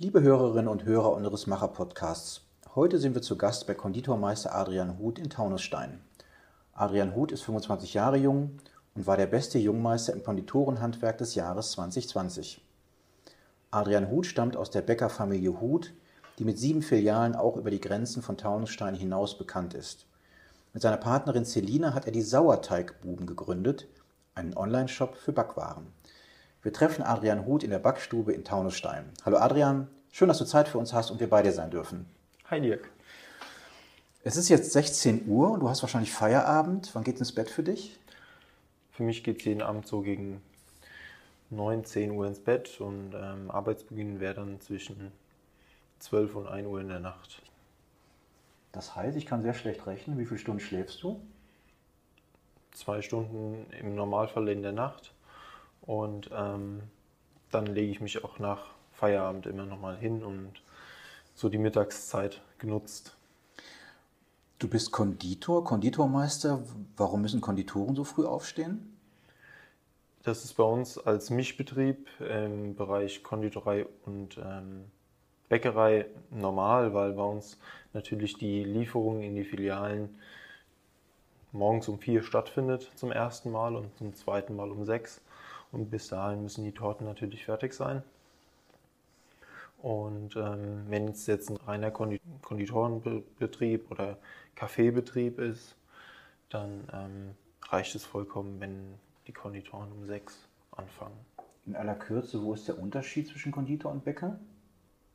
Liebe Hörerinnen und Hörer unseres Macher-Podcasts, heute sind wir zu Gast bei Konditormeister Adrian Huth in Taunusstein. Adrian Huth ist 25 Jahre jung und war der beste Jungmeister im Konditorenhandwerk des Jahres 2020. Adrian Huth stammt aus der Bäckerfamilie Huth, die mit sieben Filialen auch über die Grenzen von Taunusstein hinaus bekannt ist. Mit seiner Partnerin Selina hat er die Sauerteigbuben gegründet, einen Online-Shop für Backwaren. Wir treffen Adrian Huth in der Backstube in Taunusstein. Hallo Adrian, schön, dass du Zeit für uns hast und wir bei dir sein dürfen. Hi Dirk. Es ist jetzt 16 Uhr und du hast wahrscheinlich Feierabend. Wann geht ins Bett für dich? Für mich geht es jeden Abend so gegen 9, 10 Uhr ins Bett und ähm, Arbeitsbeginn wäre dann zwischen 12 und 1 Uhr in der Nacht. Das heißt, ich kann sehr schlecht rechnen. Wie viele Stunden schläfst du? Zwei Stunden im Normalfall in der Nacht und ähm, dann lege ich mich auch nach Feierabend immer nochmal hin und so die Mittagszeit genutzt. Du bist Konditor, Konditormeister. Warum müssen Konditoren so früh aufstehen? Das ist bei uns als Mischbetrieb im Bereich Konditorei und ähm, Bäckerei normal, weil bei uns natürlich die Lieferung in die Filialen morgens um vier stattfindet zum ersten Mal und zum zweiten Mal um sechs. Und bis dahin müssen die Torten natürlich fertig sein. Und ähm, wenn es jetzt ein reiner Konditorenbetrieb oder Kaffeebetrieb ist, dann ähm, reicht es vollkommen, wenn die Konditoren um sechs anfangen. In aller Kürze, wo ist der Unterschied zwischen Konditor und Bäcker?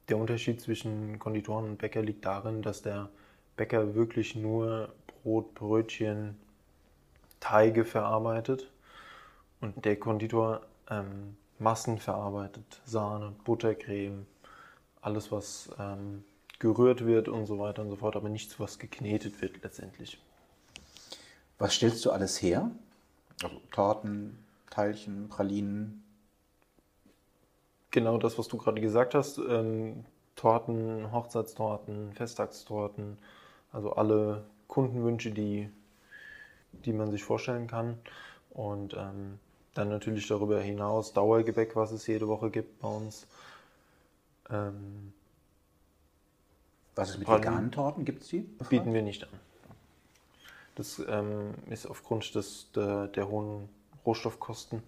Der Unterschied zwischen Konditoren und Bäcker liegt darin, dass der Bäcker wirklich nur Brot, Brötchen, Teige verarbeitet und der Konditor ähm, Massen verarbeitet, Sahne, Buttercreme, alles was ähm, gerührt wird und so weiter und so fort, aber nichts, was geknetet wird letztendlich. Was stellst du alles her? Also Torten, Teilchen, Pralinen? Genau das, was du gerade gesagt hast. Ähm, Torten, Hochzeitstorten, Festtagstorten, also alle Kundenwünsche, die, die man sich vorstellen kann. Und ähm, dann natürlich darüber hinaus Dauergebäck, was es jede Woche gibt bei uns. Ähm, was ist mit veganen Torten? Gibt es die? Bieten wir nicht an. Das ähm, ist aufgrund des, der, der, hohen Rohstoffkosten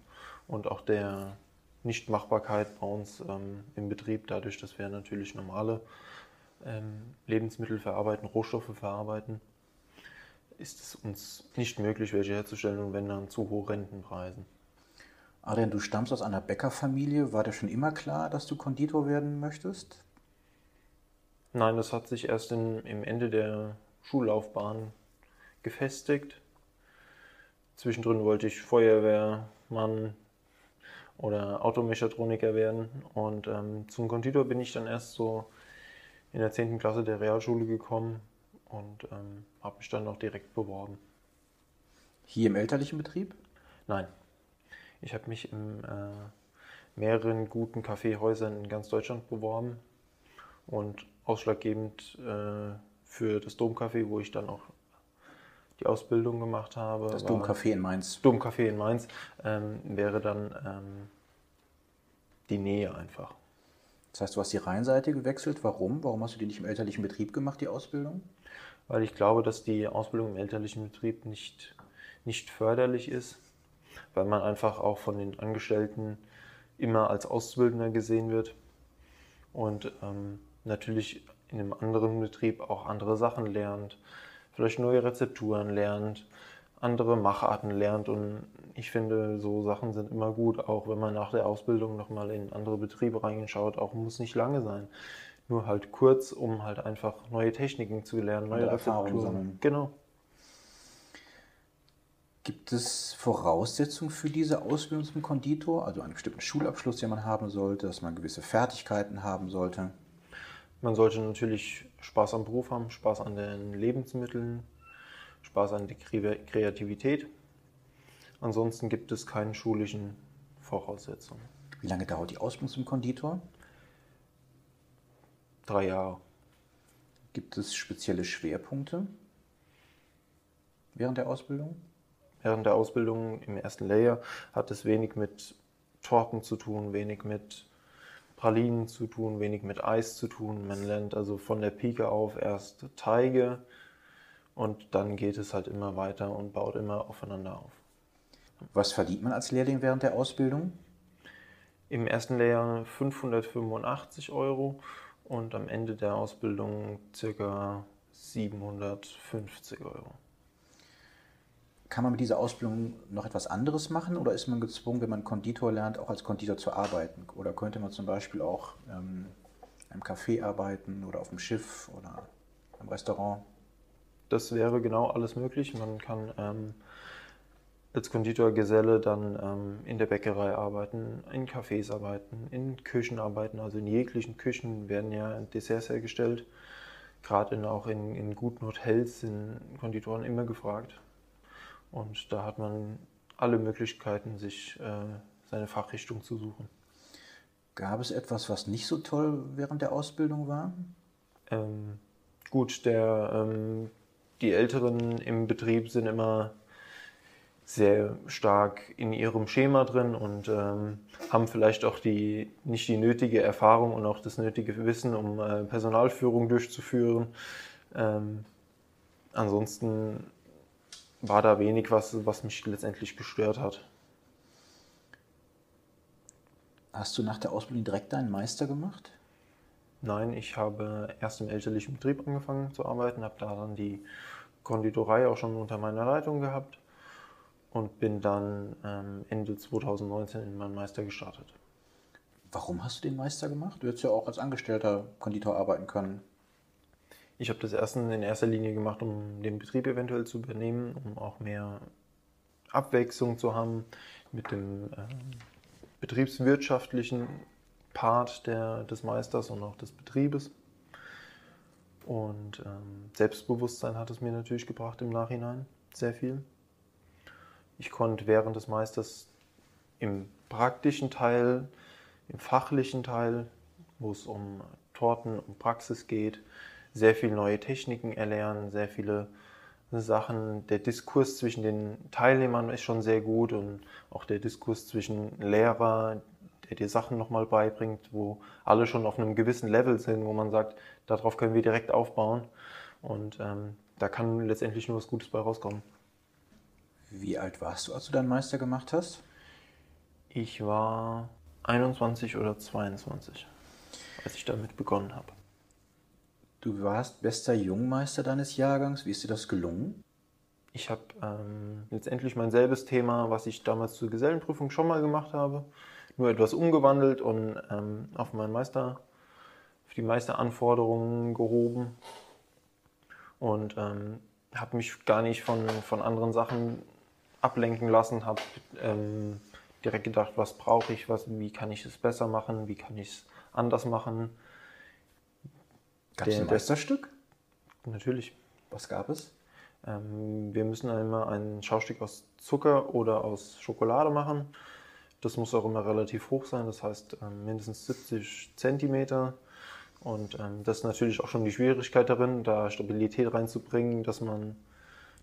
und auch der Nichtmachbarkeit bei uns ähm, im Betrieb, dadurch, dass wir natürlich normale ähm, Lebensmittel verarbeiten, Rohstoffe verarbeiten, ist es uns nicht möglich, welche herzustellen und wenn dann zu hohe Rentenpreisen. Adrian, du stammst aus einer Bäckerfamilie. War dir schon immer klar, dass du Konditor werden möchtest? Nein, das hat sich erst in, im Ende der Schullaufbahn gefestigt. Zwischendrin wollte ich Feuerwehrmann oder Automechatroniker werden. Und ähm, zum Konditor bin ich dann erst so in der 10. Klasse der Realschule gekommen und ähm, habe mich dann auch direkt beworben. Hier im elterlichen Betrieb? Nein, ich habe mich in äh, mehreren guten Kaffeehäusern in ganz Deutschland beworben und ausschlaggebend äh, für das Domcafé, wo ich dann auch die Ausbildung gemacht habe. Das Domcafé in Mainz. Domcafé in Mainz ähm, wäre dann ähm, die Nähe einfach. Das heißt, du hast die Rheinseite gewechselt. Warum? Warum hast du die nicht im elterlichen Betrieb gemacht, die Ausbildung? Weil ich glaube, dass die Ausbildung im elterlichen Betrieb nicht, nicht förderlich ist weil man einfach auch von den Angestellten immer als Auszubildender gesehen wird und ähm, natürlich in einem anderen Betrieb auch andere Sachen lernt, vielleicht neue Rezepturen lernt, andere Macharten lernt und ich finde, so Sachen sind immer gut, auch wenn man nach der Ausbildung nochmal in andere Betriebe reinschaut, auch muss nicht lange sein. Nur halt kurz, um halt einfach neue Techniken zu lernen, neue Erfahrungen sammeln. Genau. Gibt es Voraussetzungen für diese Ausbildung zum Konditor? Also einen bestimmten Schulabschluss, den man haben sollte, dass man gewisse Fertigkeiten haben sollte? Man sollte natürlich Spaß am Beruf haben, Spaß an den Lebensmitteln, Spaß an der Kreativität. Ansonsten gibt es keine schulischen Voraussetzungen. Wie lange dauert die Ausbildung zum Konditor? Drei Jahre. Gibt es spezielle Schwerpunkte während der Ausbildung? Während der Ausbildung im ersten Layer hat es wenig mit Torten zu tun, wenig mit Pralinen zu tun, wenig mit Eis zu tun. Man lernt also von der Pike auf erst Teige und dann geht es halt immer weiter und baut immer aufeinander auf. Was verdient man als Lehrling während der Ausbildung? Im ersten Lehrjahr 585 Euro und am Ende der Ausbildung ca. 750 Euro. Kann man mit dieser Ausbildung noch etwas anderes machen oder ist man gezwungen, wenn man Konditor lernt, auch als Konditor zu arbeiten? Oder könnte man zum Beispiel auch ähm, im Café arbeiten oder auf dem Schiff oder im Restaurant? Das wäre genau alles möglich. Man kann ähm, als Konditorgeselle dann ähm, in der Bäckerei arbeiten, in Cafés arbeiten, in Küchen arbeiten. Also in jeglichen Küchen werden ja Desserts hergestellt. Gerade auch in, in guten Hotels sind Konditoren immer gefragt. Und da hat man alle Möglichkeiten, sich äh, seine Fachrichtung zu suchen. Gab es etwas, was nicht so toll während der Ausbildung war? Ähm, gut, der, ähm, die Älteren im Betrieb sind immer sehr stark in ihrem Schema drin und ähm, haben vielleicht auch die, nicht die nötige Erfahrung und auch das nötige Wissen, um äh, Personalführung durchzuführen. Ähm, ansonsten war da wenig, was, was mich letztendlich gestört hat. Hast du nach der Ausbildung direkt deinen Meister gemacht? Nein, ich habe erst im elterlichen Betrieb angefangen zu arbeiten, habe da dann die Konditorei auch schon unter meiner Leitung gehabt und bin dann ähm, Ende 2019 in meinen Meister gestartet. Warum hast du den Meister gemacht? Du hättest ja auch als Angestellter Konditor arbeiten können. Ich habe das erst in erster Linie gemacht, um den Betrieb eventuell zu übernehmen, um auch mehr Abwechslung zu haben mit dem äh, betriebswirtschaftlichen Part der, des Meisters und auch des Betriebes. Und ähm, Selbstbewusstsein hat es mir natürlich gebracht im Nachhinein, sehr viel. Ich konnte während des Meisters im praktischen Teil, im fachlichen Teil, wo es um Torten, um Praxis geht, sehr viele neue Techniken erlernen, sehr viele Sachen. Der Diskurs zwischen den Teilnehmern ist schon sehr gut und auch der Diskurs zwischen Lehrer, der dir Sachen nochmal beibringt, wo alle schon auf einem gewissen Level sind, wo man sagt, darauf können wir direkt aufbauen. Und ähm, da kann letztendlich nur was Gutes bei rauskommen. Wie alt warst du, als du deinen Meister gemacht hast? Ich war 21 oder 22, als ich damit begonnen habe. Du warst bester Jungmeister deines Jahrgangs. Wie ist dir das gelungen? Ich habe ähm, letztendlich mein selbes Thema, was ich damals zur Gesellenprüfung schon mal gemacht habe, nur etwas umgewandelt und ähm, auf meinen Meister, auf die Meisteranforderungen gehoben. Und ähm, habe mich gar nicht von, von anderen Sachen ablenken lassen, habe ähm, direkt gedacht, was brauche ich, was, wie kann ich es besser machen, wie kann ich es anders machen Gab es ein Meisterstück? Natürlich. Was gab es? Ähm, wir müssen immer ein Schaustück aus Zucker oder aus Schokolade machen. Das muss auch immer relativ hoch sein, das heißt ähm, mindestens 70 Zentimeter. Und ähm, das ist natürlich auch schon die Schwierigkeit darin, da Stabilität reinzubringen, dass man,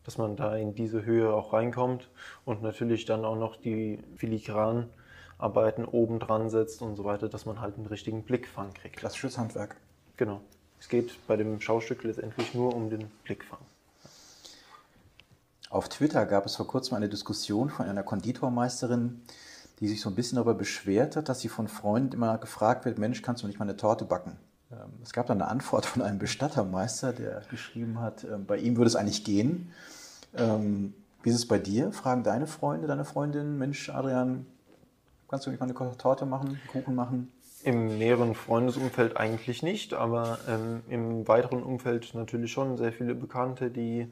dass man da in diese Höhe auch reinkommt. Und natürlich dann auch noch die filigranen Arbeiten oben dran setzt und so weiter, dass man halt einen richtigen Blickfang kriegt. Klassisches Handwerk. Genau. Es geht bei dem Schaustück letztendlich nur um den Blickfang. Auf Twitter gab es vor kurzem eine Diskussion von einer Konditormeisterin, die sich so ein bisschen darüber beschwert hat, dass sie von Freunden immer gefragt wird, Mensch, kannst du nicht mal eine Torte backen? Ähm, es gab dann eine Antwort von einem Bestattermeister, der geschrieben hat, ähm, bei ihm würde es eigentlich gehen. Ähm, wie ist es bei dir? Fragen deine Freunde, deine Freundin, Mensch, Adrian, kannst du nicht mal eine Torte machen, Kuchen machen? Im näheren Freundesumfeld eigentlich nicht, aber ähm, im weiteren Umfeld natürlich schon sehr viele Bekannte, die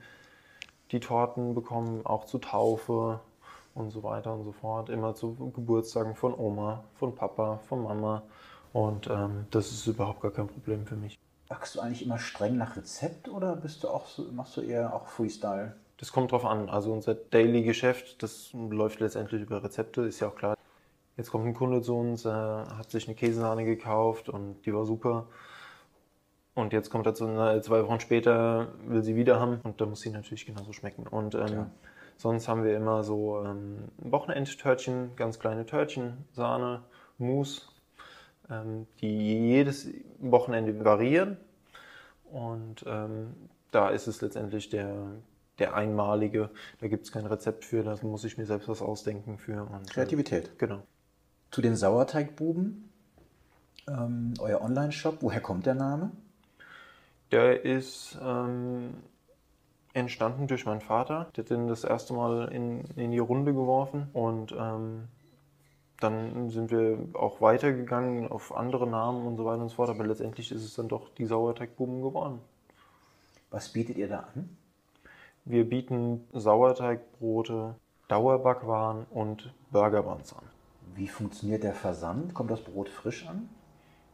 die Torten bekommen, auch zu Taufe und so weiter und so fort. Immer zu Geburtstagen von Oma, von Papa, von Mama. Und ähm, das ist überhaupt gar kein Problem für mich. Backst du eigentlich immer streng nach Rezept oder bist du auch so, machst du eher auch Freestyle? Das kommt drauf an. Also unser Daily-Geschäft, das läuft letztendlich über Rezepte, ist ja auch klar. Jetzt kommt ein Kunde zu uns, äh, hat sich eine Käsesahne gekauft und die war super. Und jetzt kommt er zu zwei Wochen später, will sie wieder haben und da muss sie natürlich genauso schmecken. Und ähm, sonst haben wir immer so ähm, Wochenendtörtchen, ganz kleine Törtchen, Sahne, Mousse, ähm, die jedes Wochenende variieren. Und ähm, da ist es letztendlich der, der einmalige, da gibt es kein Rezept für, da muss ich mir selbst was ausdenken für. Und, äh, Kreativität. Genau. Zu den Sauerteigbuben, ähm, euer Online-Shop, woher kommt der Name? Der ist ähm, entstanden durch meinen Vater. Der hat den das erste Mal in, in die Runde geworfen und ähm, dann sind wir auch weitergegangen auf andere Namen und so weiter und so fort. Aber letztendlich ist es dann doch die Sauerteigbuben geworden. Was bietet ihr da an? Wir bieten Sauerteigbrote, Dauerbackwaren und Burgerbuns an. Wie funktioniert der Versand? Kommt das Brot frisch an?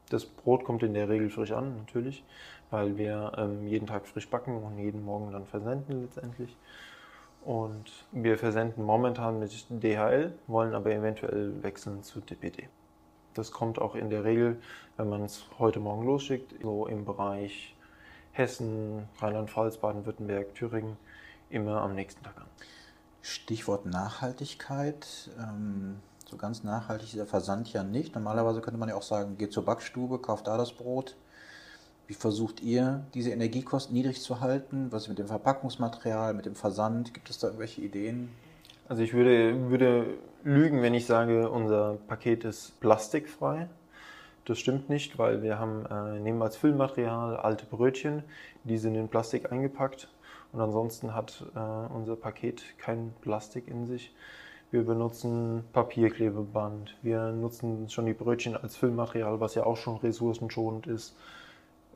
Das Brot kommt in der Regel frisch an, natürlich, weil wir ähm, jeden Tag frisch backen und jeden Morgen dann versenden letztendlich. Und wir versenden momentan mit DHL, wollen aber eventuell wechseln zu DPD. Das kommt auch in der Regel, wenn man es heute Morgen losschickt, so im Bereich Hessen, Rheinland-Pfalz, Baden-Württemberg, Thüringen, immer am nächsten Tag an. Stichwort Nachhaltigkeit. Ähm, so ganz nachhaltig ist der Versand ja nicht. Normalerweise könnte man ja auch sagen, geht zur Backstube, kauft da das Brot. Wie versucht ihr, diese Energiekosten niedrig zu halten? Was ist mit dem Verpackungsmaterial, mit dem Versand? Gibt es da irgendwelche Ideen? Also ich würde, würde lügen, wenn ich sage, unser Paket ist plastikfrei. Das stimmt nicht, weil wir haben, äh, nehmen als Füllmaterial alte Brötchen, die sind in Plastik eingepackt und ansonsten hat äh, unser Paket kein Plastik in sich. Wir benutzen Papierklebeband. Wir nutzen schon die Brötchen als Füllmaterial, was ja auch schon ressourcenschonend ist.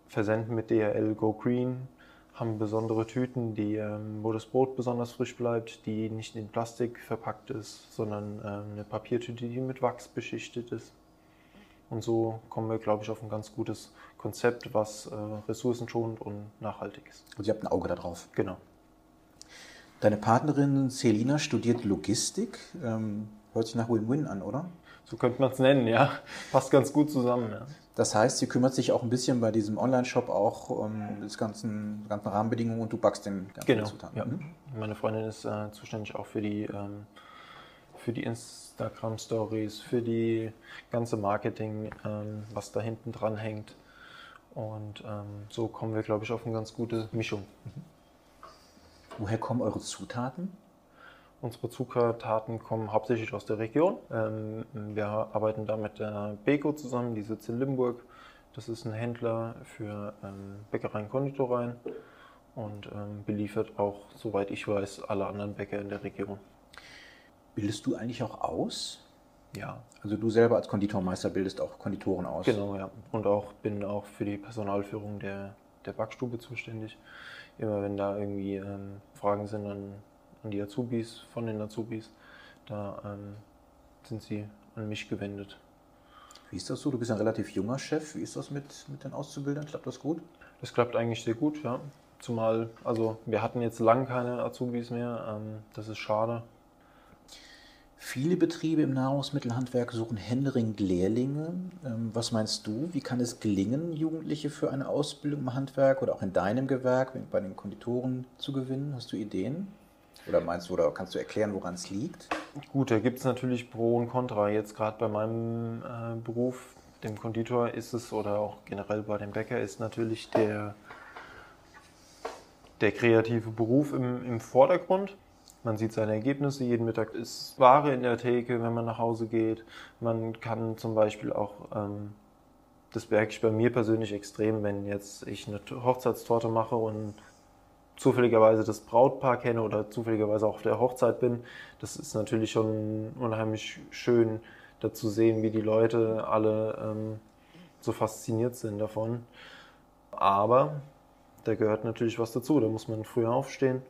Versenden mit DHL Go Green, haben besondere Tüten, die, ähm, wo das Brot besonders frisch bleibt, die nicht in Plastik verpackt ist, sondern ähm, eine Papiertüte, die mit Wachs beschichtet ist. Und so kommen wir, glaube ich, auf ein ganz gutes Konzept, was äh, ressourcenschonend und nachhaltig ist. Und ihr habt ein Auge darauf. Genau. Deine Partnerin Selina studiert Logistik. Ähm, hört sich nach Win-Win an, oder? So könnte man es nennen, ja. Passt ganz gut zusammen, ja. Das heißt, sie kümmert sich auch ein bisschen bei diesem Online-Shop auch um das ganzen, ganzen Rahmenbedingungen und du backst den ganzen Genau. Zutaten. Ja. Mhm. Meine Freundin ist äh, zuständig auch für die, ähm, für die Instagram-Stories, für die ganze Marketing, ähm, was da hinten dran hängt. Und ähm, so kommen wir, glaube ich, auf eine ganz gute Mischung. Woher kommen eure Zutaten? Unsere Zutaten kommen hauptsächlich aus der Region. Ähm, wir arbeiten da mit der Beko zusammen, die sitzt in Limburg. Das ist ein Händler für ähm, Bäckereien, Konditoreien und ähm, beliefert auch, soweit ich weiß, alle anderen Bäcker in der Region. Bildest du eigentlich auch aus? Ja, Also du selber als Konditormeister bildest auch Konditoren aus. genau, ja. Und auch bin auch für die Personalführung der, der Backstube zuständig. Immer wenn da irgendwie ähm, Fragen sind an, an die Azubis, von den Azubis, da ähm, sind sie an mich gewendet. Wie ist das so? Du bist ein relativ junger Chef. Wie ist das mit, mit den Auszubildern? Klappt das gut? Das klappt eigentlich sehr gut, ja. Zumal, also wir hatten jetzt lang keine Azubis mehr. Ähm, das ist schade. Viele Betriebe im Nahrungsmittelhandwerk suchen händeringend Lehrlinge. Ähm, Was meinst du? Wie kann es gelingen, Jugendliche für eine Ausbildung im Handwerk oder auch in deinem Gewerk bei den Konditoren zu gewinnen? Hast du Ideen? Oder meinst du, oder kannst du erklären, woran es liegt? Gut, da gibt es natürlich Pro und Contra. Jetzt gerade bei meinem äh, Beruf, dem Konditor, ist es, oder auch generell bei dem Bäcker, ist natürlich der, der kreative Beruf im, im Vordergrund. Man sieht seine Ergebnisse, jeden Mittag ist Ware in der Theke, wenn man nach Hause geht. Man kann zum Beispiel auch, ähm, das merke ich bei mir persönlich extrem, wenn jetzt ich eine Hochzeitstorte mache und zufälligerweise das Brautpaar kenne oder zufälligerweise auch auf der Hochzeit bin, das ist natürlich schon unheimlich schön, da zu sehen, wie die Leute alle ähm, so fasziniert sind davon. Aber da gehört natürlich was dazu. Da muss man früher aufstehen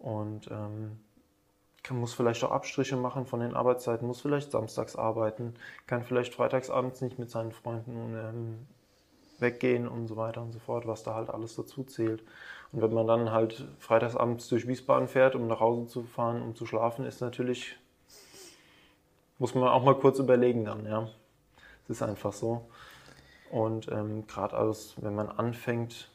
und ähm, kann, muss vielleicht auch Abstriche machen von den Arbeitszeiten, muss vielleicht samstags arbeiten, kann vielleicht freitagsabends nicht mit seinen Freunden ähm, weggehen und so weiter und so fort, was da halt alles dazu zählt. Und wenn man dann halt freitagsabends durch Wiesbaden fährt, um nach Hause zu fahren, um zu schlafen, ist natürlich, muss man auch mal kurz überlegen dann, ja. Es ist einfach so. Und ähm, gerade alles, wenn man anfängt,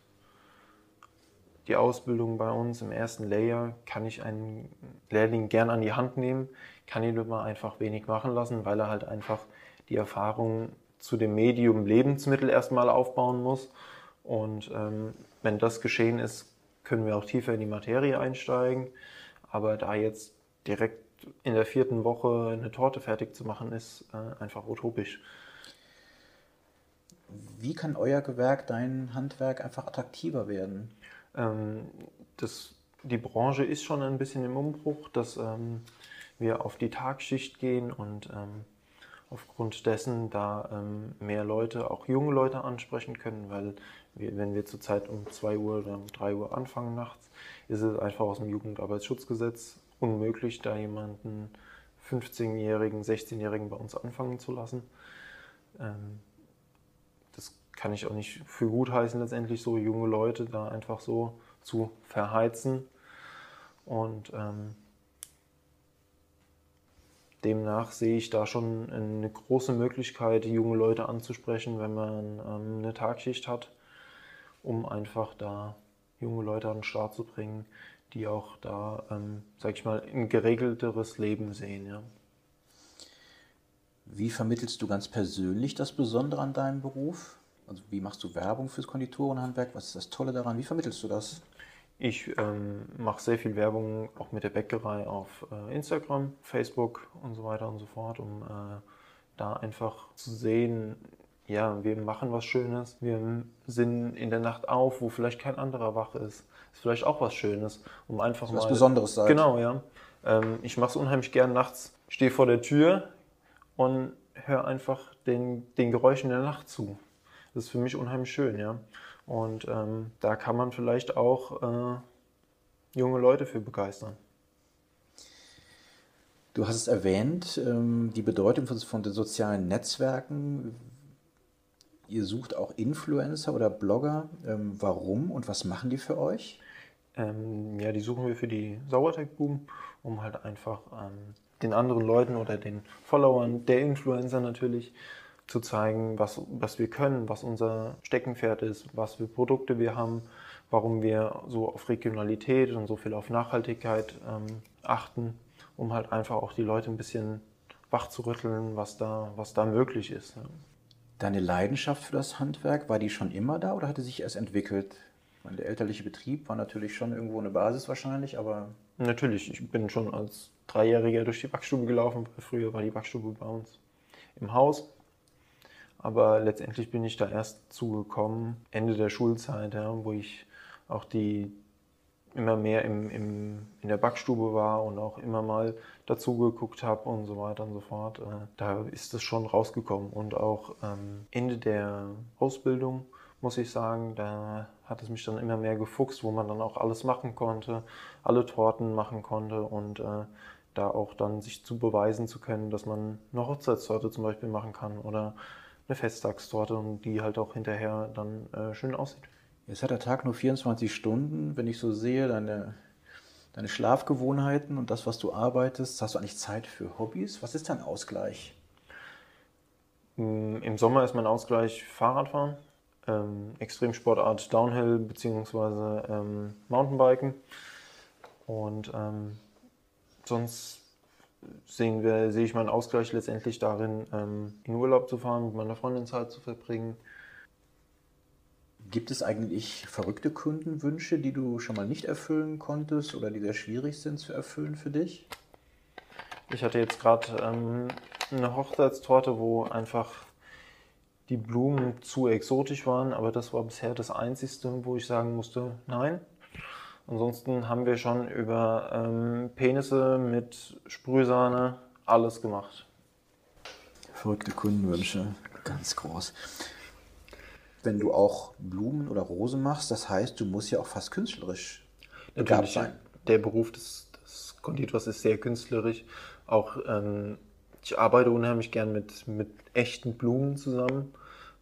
die Ausbildung bei uns im ersten Layer, kann ich einen Lehrling gern an die Hand nehmen, kann ihn immer einfach wenig machen lassen, weil er halt einfach die Erfahrung zu dem Medium Lebensmittel erstmal aufbauen muss. Und ähm, wenn das geschehen ist, können wir auch tiefer in die Materie einsteigen. Aber da jetzt direkt in der vierten Woche eine Torte fertig zu machen, ist äh, einfach utopisch. Wie kann euer Gewerk, dein Handwerk einfach attraktiver werden? Ähm, das, die Branche ist schon ein bisschen im Umbruch, dass ähm, wir auf die Tagschicht gehen und ähm, aufgrund dessen da ähm, mehr Leute, auch junge Leute ansprechen können, weil wir, wenn wir zurzeit um 2 Uhr oder um 3 Uhr anfangen nachts, ist es einfach aus dem Jugendarbeitsschutzgesetz unmöglich, da jemanden 15-Jährigen, 16-Jährigen bei uns anfangen zu lassen. Ähm, kann ich auch nicht für gut heißen, letztendlich so junge Leute da einfach so zu verheizen. Und ähm, demnach sehe ich da schon eine große Möglichkeit, junge Leute anzusprechen, wenn man ähm, eine Tagschicht hat, um einfach da junge Leute an den Start zu bringen, die auch da, ähm, sag ich mal, ein geregelteres Leben sehen. Ja. Wie vermittelst du ganz persönlich das Besondere an deinem Beruf? Also wie machst du Werbung fürs Konditorenhandwerk? Was ist das Tolle daran? Wie vermittelst du das? Ich ähm, mache sehr viel Werbung auch mit der Bäckerei auf äh, Instagram, Facebook und so weiter und so fort, um äh, da einfach zu sehen, ja, wir machen was Schönes, wir sind in der Nacht auf, wo vielleicht kein anderer wach ist. Ist vielleicht auch was Schönes, um einfach mal. Was Besonderes sein. Genau, ja. Ähm, ich mache es unheimlich gern nachts, stehe vor der Tür und höre einfach den, den Geräuschen der Nacht zu. Das ist für mich unheimlich schön, ja. Und ähm, da kann man vielleicht auch äh, junge Leute für begeistern. Du hast es erwähnt, ähm, die Bedeutung von, von den sozialen Netzwerken. Ihr sucht auch Influencer oder Blogger. Ähm, warum und was machen die für euch? Ähm, ja, die suchen wir für die Sauerteigbuben, um halt einfach ähm, den anderen Leuten oder den Followern der Influencer natürlich zu zeigen, was, was wir können, was unser Steckenpferd ist, was für Produkte wir haben, warum wir so auf Regionalität und so viel auf Nachhaltigkeit ähm, achten, um halt einfach auch die Leute ein bisschen wach zu rütteln, was da, was da möglich ist. Deine Leidenschaft für das Handwerk, war die schon immer da oder hatte sich erst entwickelt? Meine, der elterliche Betrieb war natürlich schon irgendwo eine Basis wahrscheinlich, aber. Natürlich, ich bin schon als Dreijähriger durch die Backstube gelaufen. Früher war die Backstube bei uns im Haus. Aber letztendlich bin ich da erst zugekommen, Ende der Schulzeit, ja, wo ich auch die immer mehr im, im, in der Backstube war und auch immer mal dazu geguckt habe und so weiter und so fort. Äh, da ist das schon rausgekommen. Und auch ähm, Ende der Ausbildung, muss ich sagen, da hat es mich dann immer mehr gefuchst, wo man dann auch alles machen konnte, alle Torten machen konnte und äh, da auch dann sich zu beweisen zu können, dass man eine Hochzeitstorte zum Beispiel machen kann oder eine Festtagstorte und die halt auch hinterher dann äh, schön aussieht. Jetzt hat der Tag nur 24 Stunden. Wenn ich so sehe, deine, deine Schlafgewohnheiten und das, was du arbeitest, hast du eigentlich Zeit für Hobbys? Was ist dein Ausgleich? Mm, Im Sommer ist mein Ausgleich Fahrradfahren, ähm, Extremsportart Downhill bzw. Ähm, Mountainbiken. Und ähm, sonst sehen wir, sehe ich meinen Ausgleich letztendlich darin, ähm, in Urlaub zu fahren, mit meiner Freundin Zeit zu verbringen. Gibt es eigentlich verrückte Kundenwünsche, die du schon mal nicht erfüllen konntest oder die sehr schwierig sind zu erfüllen für dich? Ich hatte jetzt gerade ähm, eine Hochzeitstorte, wo einfach die Blumen zu exotisch waren, aber das war bisher das Einzige, wo ich sagen musste, nein, Ansonsten haben wir schon über ähm, Penisse mit Sprühsahne alles gemacht. Verrückte Kundenwünsche, ganz groß. Wenn du auch Blumen oder Rosen machst, das heißt, du musst ja auch fast künstlerisch begabt sein. Der Beruf des, des Konditors ist sehr künstlerisch. Auch ähm, ich arbeite unheimlich gern mit, mit echten Blumen zusammen,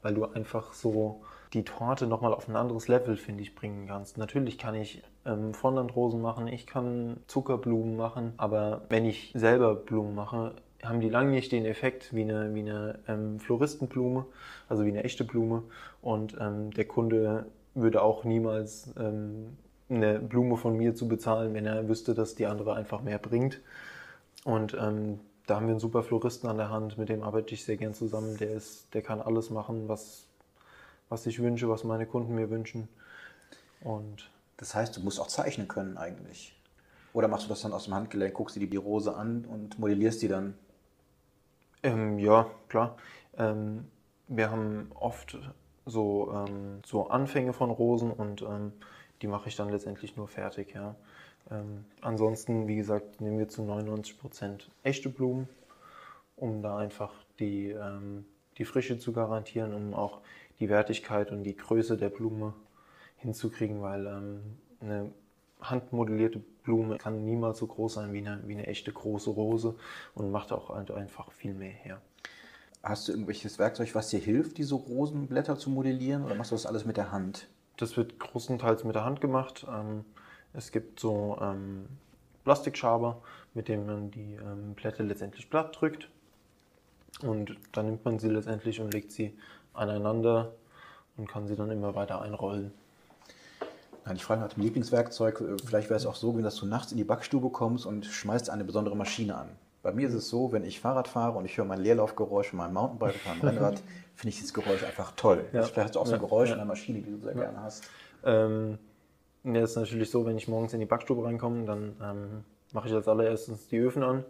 weil du einfach so die Torte nochmal auf ein anderes Level, finde ich, bringen kannst. Natürlich kann ich ähm, Fondlantrosen machen, ich kann Zuckerblumen machen, aber wenn ich selber Blumen mache, haben die lange nicht den Effekt wie eine, wie eine ähm, Floristenblume, also wie eine echte Blume. Und ähm, der Kunde würde auch niemals ähm, eine Blume von mir zu bezahlen, wenn er wüsste, dass die andere einfach mehr bringt. Und ähm, da haben wir einen super Floristen an der Hand, mit dem arbeite ich sehr gern zusammen. Der, ist, der kann alles machen, was, was ich wünsche, was meine Kunden mir wünschen. Und das heißt, du musst auch zeichnen können eigentlich. Oder machst du das dann aus dem Handgelenk, guckst dir die Rose an und modellierst die dann? Ähm, ja, klar. Ähm, wir haben oft so, ähm, so Anfänge von Rosen und ähm, die mache ich dann letztendlich nur fertig. Ja. Ähm, ansonsten, wie gesagt, nehmen wir zu 99 Prozent echte Blumen, um da einfach die, ähm, die Frische zu garantieren, um auch die Wertigkeit und die Größe der Blume hinzukriegen, weil ähm, eine handmodellierte Blume kann niemals so groß sein wie eine, wie eine echte große Rose und macht auch einfach viel mehr her. Hast du irgendwelches Werkzeug, was dir hilft, diese Rosenblätter zu modellieren oder machst du das alles mit der Hand? Das wird großenteils mit der Hand gemacht. Ähm, es gibt so ähm, Plastikschaber, mit dem man die ähm, Blätter letztendlich platt drückt. Und dann nimmt man sie letztendlich und legt sie aneinander und kann sie dann immer weiter einrollen. Nein, ich frage nach dem Lieblingswerkzeug. Äh, vielleicht wäre es auch so, dass du nachts in die Backstube kommst und schmeißt eine besondere Maschine an. Bei mir ist es so, wenn ich Fahrrad fahre und ich höre mein Leerlaufgeräusch von meinem Mountainbike oder meinem Rennrad, finde ich dieses Geräusch einfach toll. Ja. Vielleicht hast du auch so ein Geräusch ja. in der Maschine, die du sehr ja. gerne hast. Ähm, ja, ist natürlich so, wenn ich morgens in die Backstube reinkomme, dann ähm, mache ich als allererstes die Öfen an.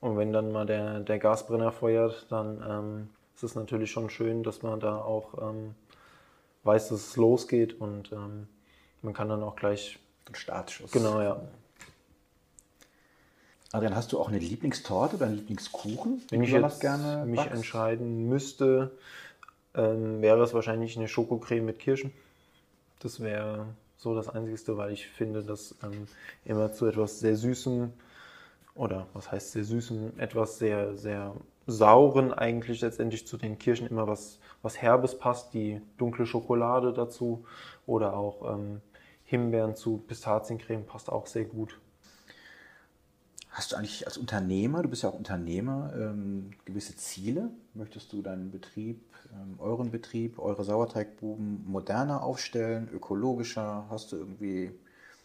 Und wenn dann mal der, der Gasbrenner feuert, dann ähm, ist es natürlich schon schön, dass man da auch ähm, weiß, dass es losgeht und ähm, man kann dann auch gleich. Ein Startschuss. Genau, ja. Adrian, hast du auch eine Lieblingstorte oder einen Lieblingskuchen? Wenn ich jetzt gerne mich backst? entscheiden müsste, ähm, wäre es wahrscheinlich eine Schokocreme mit Kirschen. Das wäre so das Einzige, weil ich finde, dass ähm, immer zu etwas sehr Süßem oder was heißt sehr Süßem, etwas sehr, sehr Sauren eigentlich letztendlich zu den Kirschen immer was, was Herbes passt, die dunkle Schokolade dazu oder auch ähm, Himbeeren zu Pistaziencreme passt auch sehr gut. Hast du eigentlich als Unternehmer, du bist ja auch Unternehmer, ähm, gewisse Ziele? Möchtest du deinen Betrieb, ähm, euren Betrieb, eure Sauerteigbuben moderner aufstellen, ökologischer? Hast du irgendwie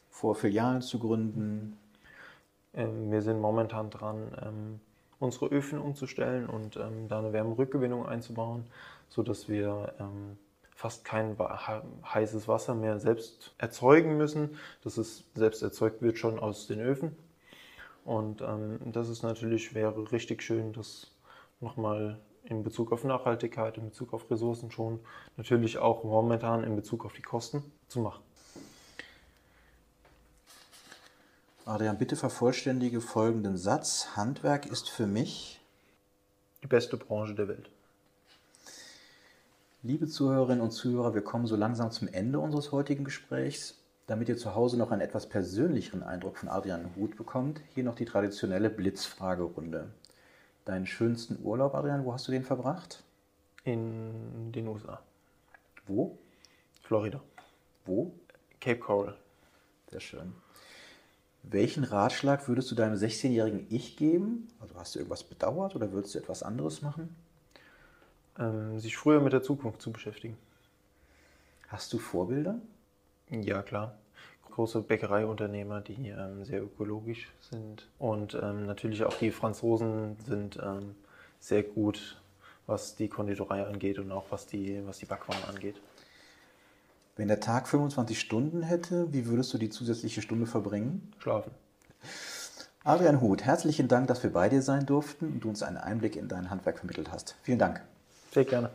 vor, Filialen zu gründen? Ähm, wir sind momentan dran, ähm, unsere Öfen umzustellen und ähm, da eine Wärmerückgewinnung einzubauen, sodass wir ähm, fast kein heißes Wasser mehr selbst erzeugen müssen. Das ist selbst erzeugt wird schon aus den Öfen. Und ähm, das ist natürlich, wäre richtig schön, das nochmal in Bezug auf Nachhaltigkeit, in Bezug auf Ressourcen schon, natürlich auch momentan in Bezug auf die Kosten zu machen. Adrian, bitte vervollständige folgenden Satz. Handwerk ist für mich die beste Branche der Welt. Liebe Zuhörerinnen und Zuhörer, wir kommen so langsam zum Ende unseres heutigen Gesprächs. Damit ihr zu Hause noch einen etwas persönlicheren Eindruck von Adrian Huth bekommt, hier noch die traditionelle Blitzfragerunde. Deinen schönsten Urlaub, Adrian, wo hast du den verbracht? In den USA. Wo? Florida. Wo? Cape Coral. Sehr schön. Welchen Ratschlag würdest du deinem 16-jährigen Ich geben? Also hast du irgendwas bedauert oder würdest du etwas anderes machen? ähm, sich früher mit der Zukunft zu beschäftigen. Hast du Vorbilder? Ja, klar. Große Bäckereiunternehmer, die ähm, sehr ökologisch sind. Und ähm, natürlich auch die Franzosen sind ähm, sehr gut, was die Konditorei angeht und auch was die, was die Backwaren angeht. Wenn der Tag 25 Stunden hätte, wie würdest du die zusätzliche Stunde verbringen? Schlafen. Adrian Huth, herzlichen Dank, dass wir bei dir sein durften und du uns einen Einblick in dein Handwerk vermittelt hast. Vielen Dank. Sehr gerne.